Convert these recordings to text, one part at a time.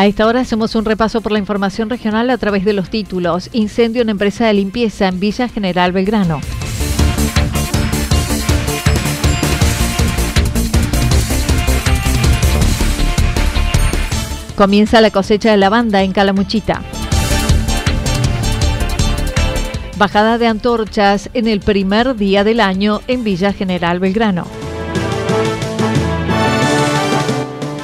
A esta hora hacemos un repaso por la información regional a través de los títulos. Incendio en empresa de limpieza en Villa General Belgrano. Comienza la cosecha de lavanda en Calamuchita. Bajada de antorchas en el primer día del año en Villa General Belgrano.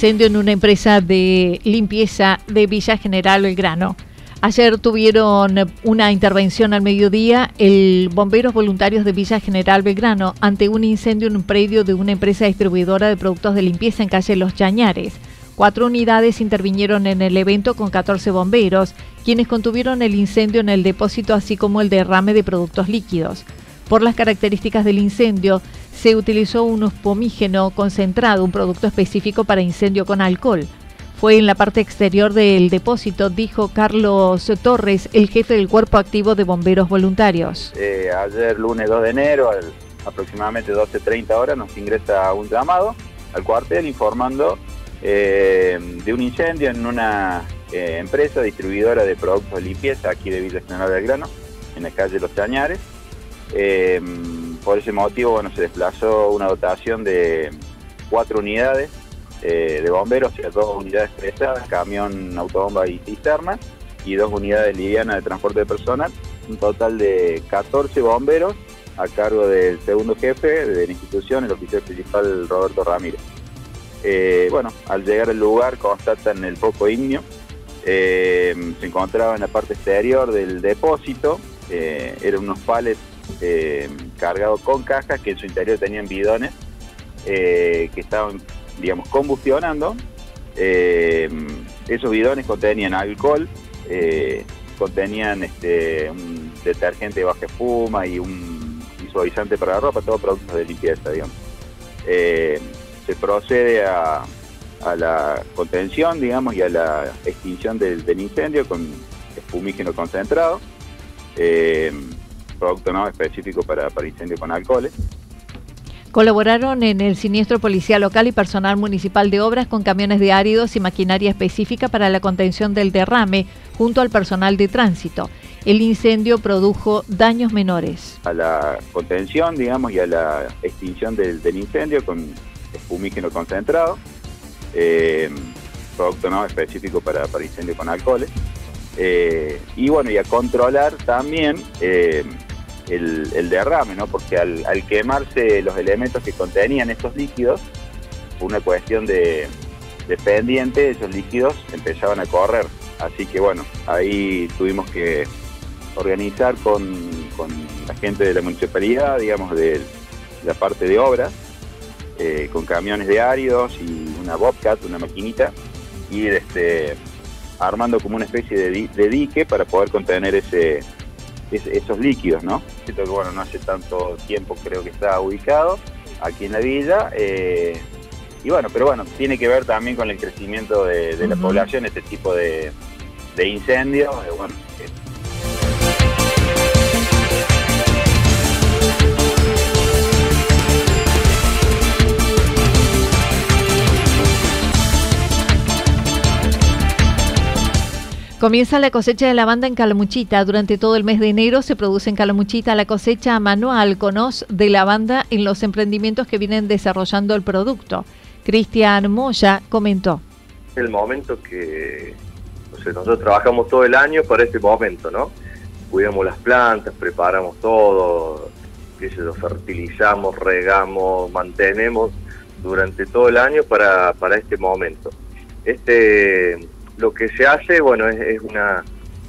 Incendio en una empresa de limpieza de Villa General Belgrano. Ayer tuvieron una intervención al mediodía el bomberos voluntarios de Villa General Belgrano ante un incendio en un predio de una empresa distribuidora de productos de limpieza en calle Los Chañares. Cuatro unidades intervinieron en el evento con 14 bomberos, quienes contuvieron el incendio en el depósito así como el derrame de productos líquidos. Por las características del incendio, se utilizó un espomígeno concentrado, un producto específico para incendio con alcohol. Fue en la parte exterior del depósito, dijo Carlos Torres, el jefe del Cuerpo Activo de Bomberos Voluntarios. Eh, ayer, lunes 2 de enero, al aproximadamente 12.30 horas, nos ingresa un llamado al cuartel informando eh, de un incendio en una eh, empresa distribuidora de productos de limpieza aquí de Villa General Belgrano, en la calle Los Chañares por ese motivo, bueno, se desplazó una dotación de cuatro unidades eh, de bomberos, dos unidades pesadas, camión, autobomba y cisterna, y dos unidades livianas de transporte de personal, un total de 14 bomberos a cargo del segundo jefe de la institución, el oficial principal Roberto Ramírez. Eh, bueno, al llegar al lugar constatan el foco ignio, eh, se encontraba en la parte exterior del depósito, eran unos palets eh, cargado con cajas que en su interior tenían bidones eh, que estaban, digamos, combustionando. Eh, esos bidones contenían alcohol, contenían este, un detergente de baja espuma y un suavizante para la ropa, todos productos de limpieza, digamos. se procede a, la contención, digamos, y a la extinción del, incendio con espumígeno concentrado producto ¿no? específico para, para incendio con alcoholes. Colaboraron en el siniestro policial local y personal municipal de obras con camiones de áridos y maquinaria específica para la contención del derrame junto al personal de tránsito. El incendio produjo daños menores. A la contención, digamos, y a la extinción del, incendio con espumígeno concentrado, eh, producto no específico para, para incendio con alcoholes. Eh, y bueno, y a controlar también eh, el, derrame, ¿no? Porque al, quemarse los elementos que contenían estos líquidos, una cuestión de, pendiente, esos líquidos empezaban a correr. Así que bueno, ahí tuvimos que organizar con, la gente de la municipalidad, digamos, de la parte de obras, eh, con camiones de áridos y una Bobcat, una maquinita, ir este, armando como una especie de dique para poder contener ese, esos líquidos, ¿no? Siento que bueno, no hace tanto tiempo creo que está ubicado aquí en la villa. Eh, y bueno, pero bueno, tiene que ver también con el crecimiento de, la población, este tipo de, de incendios. Eh, bueno, Comienza la cosecha de lavanda en Calamuchita. Durante todo el mes de enero se produce en Calamuchita la cosecha manual con os de lavanda en los emprendimientos que vienen desarrollando el producto. Cristian Moya comentó. El momento que nosotros trabajamos todo el año para este momento, ¿no? Cuidamos las plantas, preparamos todo, qué fertilizamos, regamos, mantenemos durante todo el año para, para este momento. Este lo que se hace, bueno, es, una,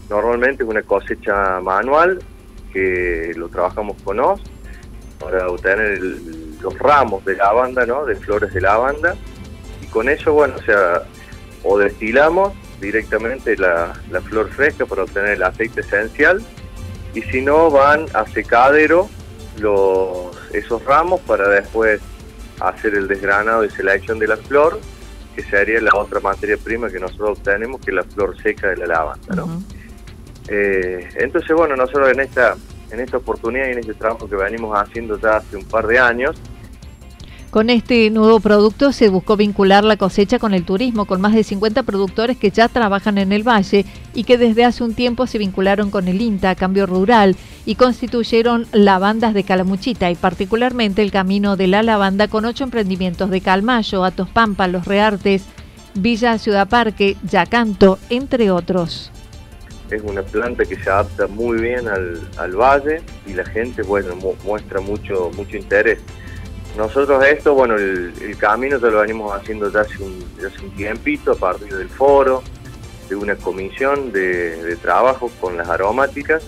normalmente es una cosecha manual que lo trabajamos con os para obtener los ramos de lavanda, ¿no? De flores de lavanda. Y con eso, bueno, o sea, o destilamos directamente la, flor fresca para obtener el aceite esencial. Y si no van a secadero los, esos ramos para después hacer el desgranado y selección de la flor que sería la otra materia prima que nosotros obtenemos, que es la flor seca de la lavanda. ¿no? Eh, entonces, bueno, nosotros en esta, en esta oportunidad y en este trabajo que venimos haciendo ya hace un par de años, con este nuevo producto se buscó vincular la cosecha con el turismo, con más de 50 productores que ya trabajan en el valle y que desde hace un tiempo se vincularon con el INTA, Cambio Rural, y constituyeron lavandas de Calamuchita y particularmente el Camino de la Lavanda con ocho emprendimientos de Calmayo, Atos Pampa, Los Reartes, Villa Ciudad Parque, Yacanto, entre otros. Es una planta que se adapta muy bien al, valle y la gente bueno, muestra mucho, mucho interés nosotros esto, bueno, el, camino ya lo venimos haciendo ya hace, un, tiempito a partir del foro, de una comisión de, trabajo con las aromáticas,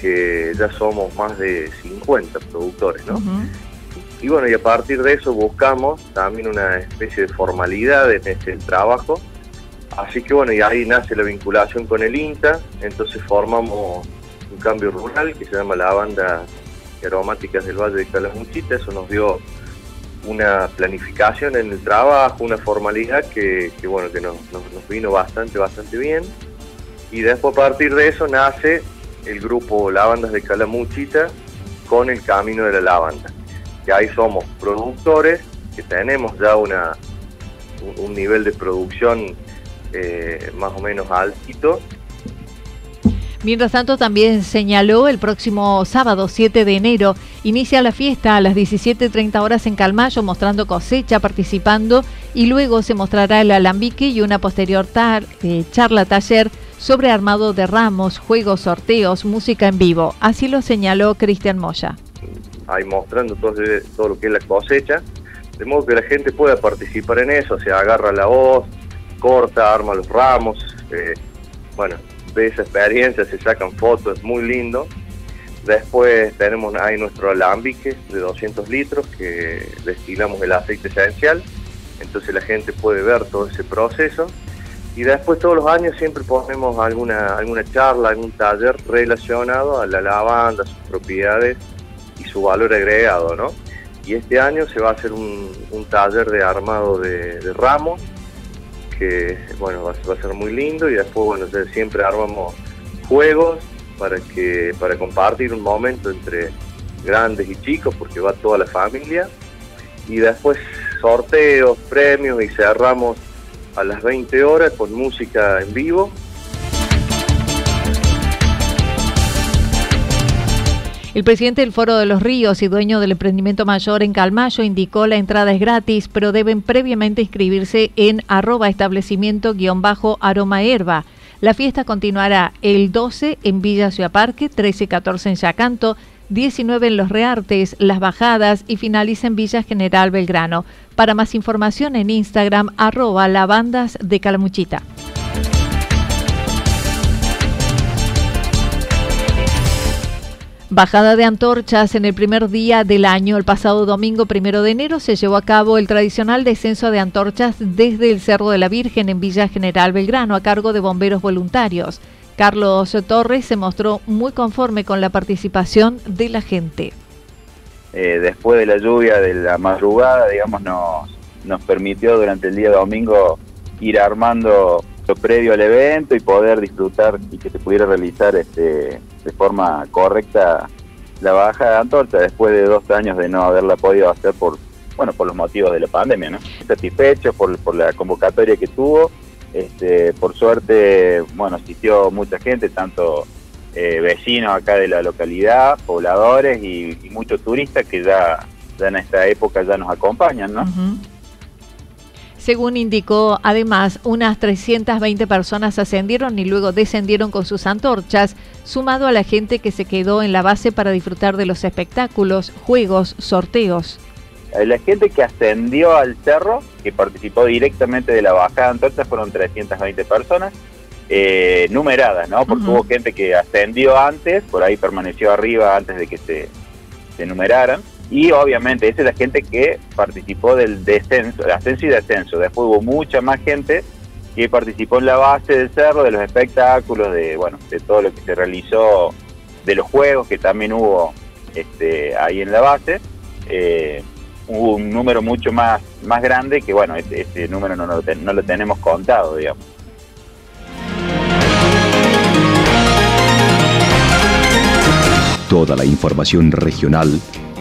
que ya somos más de 50 productores, ¿no? Y bueno, y a partir de eso buscamos también una especie de formalidad en este trabajo. Así que bueno, y ahí nace la vinculación con el INTA, entonces formamos un cambio rural que se llama la banda aromáticas del Valle de Calamuchita, eso nos dio una planificación en el trabajo, una formalidad que, bueno, que nos, vino bastante, bastante bien. Y después a partir de eso nace el grupo Lavandas de Calamuchita con el Camino de la Lavanda. Y ahí somos productores que tenemos ya una, un, nivel de producción eh, más o menos altito Mientras tanto, también señaló el próximo sábado 7 de enero inicia la fiesta a las 17.30 horas en Calmayo, mostrando cosecha, participando y luego se mostrará el alambique y una posterior eh, charla taller sobre armado de ramos, juegos, sorteos, música en vivo. Así lo señaló Cristian Moya. Ahí mostrando todo, todo, lo que es la cosecha, de modo que la gente pueda participar en eso, se agarra la voz, corta, arma los ramos, eh, bueno, de esa experiencia, se sacan fotos, es muy lindo. Después tenemos ahí nuestro alambique de 200 litros que destilamos el aceite esencial, entonces la gente puede ver todo ese proceso. Y después todos los años siempre ponemos alguna, alguna charla, algún taller relacionado a la lavanda, sus propiedades y su valor agregado, ¿no? Y este año se va a hacer un, taller de armado de, de ramos que bueno va, a ser muy lindo y después bueno siempre armamos juegos para que para compartir un momento entre grandes y chicos porque va toda la familia. Y después sorteos, premios y cerramos a las 20 horas con música en vivo El presidente del Foro de los Ríos y dueño del emprendimiento mayor en Calmayo indicó la entrada es gratis, pero deben previamente inscribirse en arroba establecimiento-aroma herba. La fiesta continuará el 12 en Villa Ciudad Parque, 13 y 14 en Yacanto, 19 en Los Reartes, Las Bajadas y finaliza en Villa General Belgrano. Para más información en Instagram, arroba lavandas de Calamuchita. Bajada de antorchas en el primer día del año. El pasado domingo primero de enero se llevó a cabo el tradicional descenso de antorchas desde el Cerro de la Virgen en Villa General Belgrano a cargo de bomberos voluntarios. Carlos Torres se mostró muy conforme con la participación de la gente. Eh, después de la lluvia de la madrugada, digamos, nos, nos permitió durante el día domingo ir armando lo previo al evento y poder disfrutar y que se pudiera realizar este, de forma correcta la baja de antorcha después de dos años de no haberla podido hacer por bueno por los motivos de la pandemia no satisfecho por, por la convocatoria que tuvo. Este, por suerte bueno asistió mucha gente tanto eh, vecinos acá de la localidad pobladores y, muchos turistas que ya, ya en esta época ya nos acompañan no según indicó, además, unas 320 personas ascendieron y luego descendieron con sus antorchas, sumado a la gente que se quedó en la base para disfrutar de los espectáculos, juegos, sorteos. Eh, la gente que ascendió al cerro, que participó directamente de la bajada de antorchas, fueron 320 personas, eh, numeradas, ¿no? Porque hubo gente que ascendió antes, por ahí permaneció arriba antes de que se, se numeraran y obviamente esa es la gente que participó del descenso, ascenso y descenso. Después hubo mucha más gente que participó en la base del cerro, de los espectáculos, de bueno, de todo lo que se realizó, de los juegos que también hubo este, ahí en la base. Eh, hubo un número mucho más, más grande que bueno, ese, este número no, no lo tenemos contado, digamos. Toda la información regional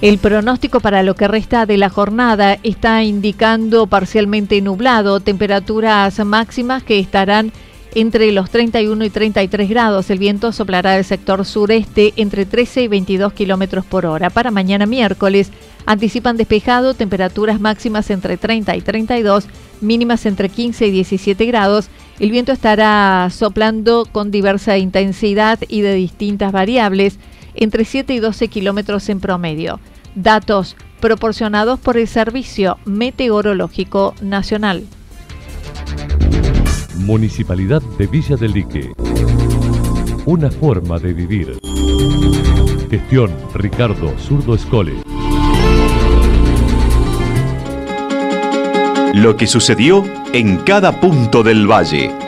El pronóstico para lo que resta de la jornada está indicando parcialmente nublado, temperaturas máximas que estarán entre los 31 y 33 grados. El viento soplará del sector sureste entre 13 y 22 kilómetros por hora. Para mañana miércoles anticipan despejado, temperaturas máximas entre 30 y 32, mínimas entre 15 y 17 grados. El viento estará soplando con diversa intensidad y de distintas variables entre 7 y 12 kilómetros en promedio. Datos proporcionados por el Servicio Meteorológico Nacional. Municipalidad de Villa del Lique. Una forma de vivir. Gestión Ricardo Zurdo Escole. Lo que sucedió en cada punto del valle.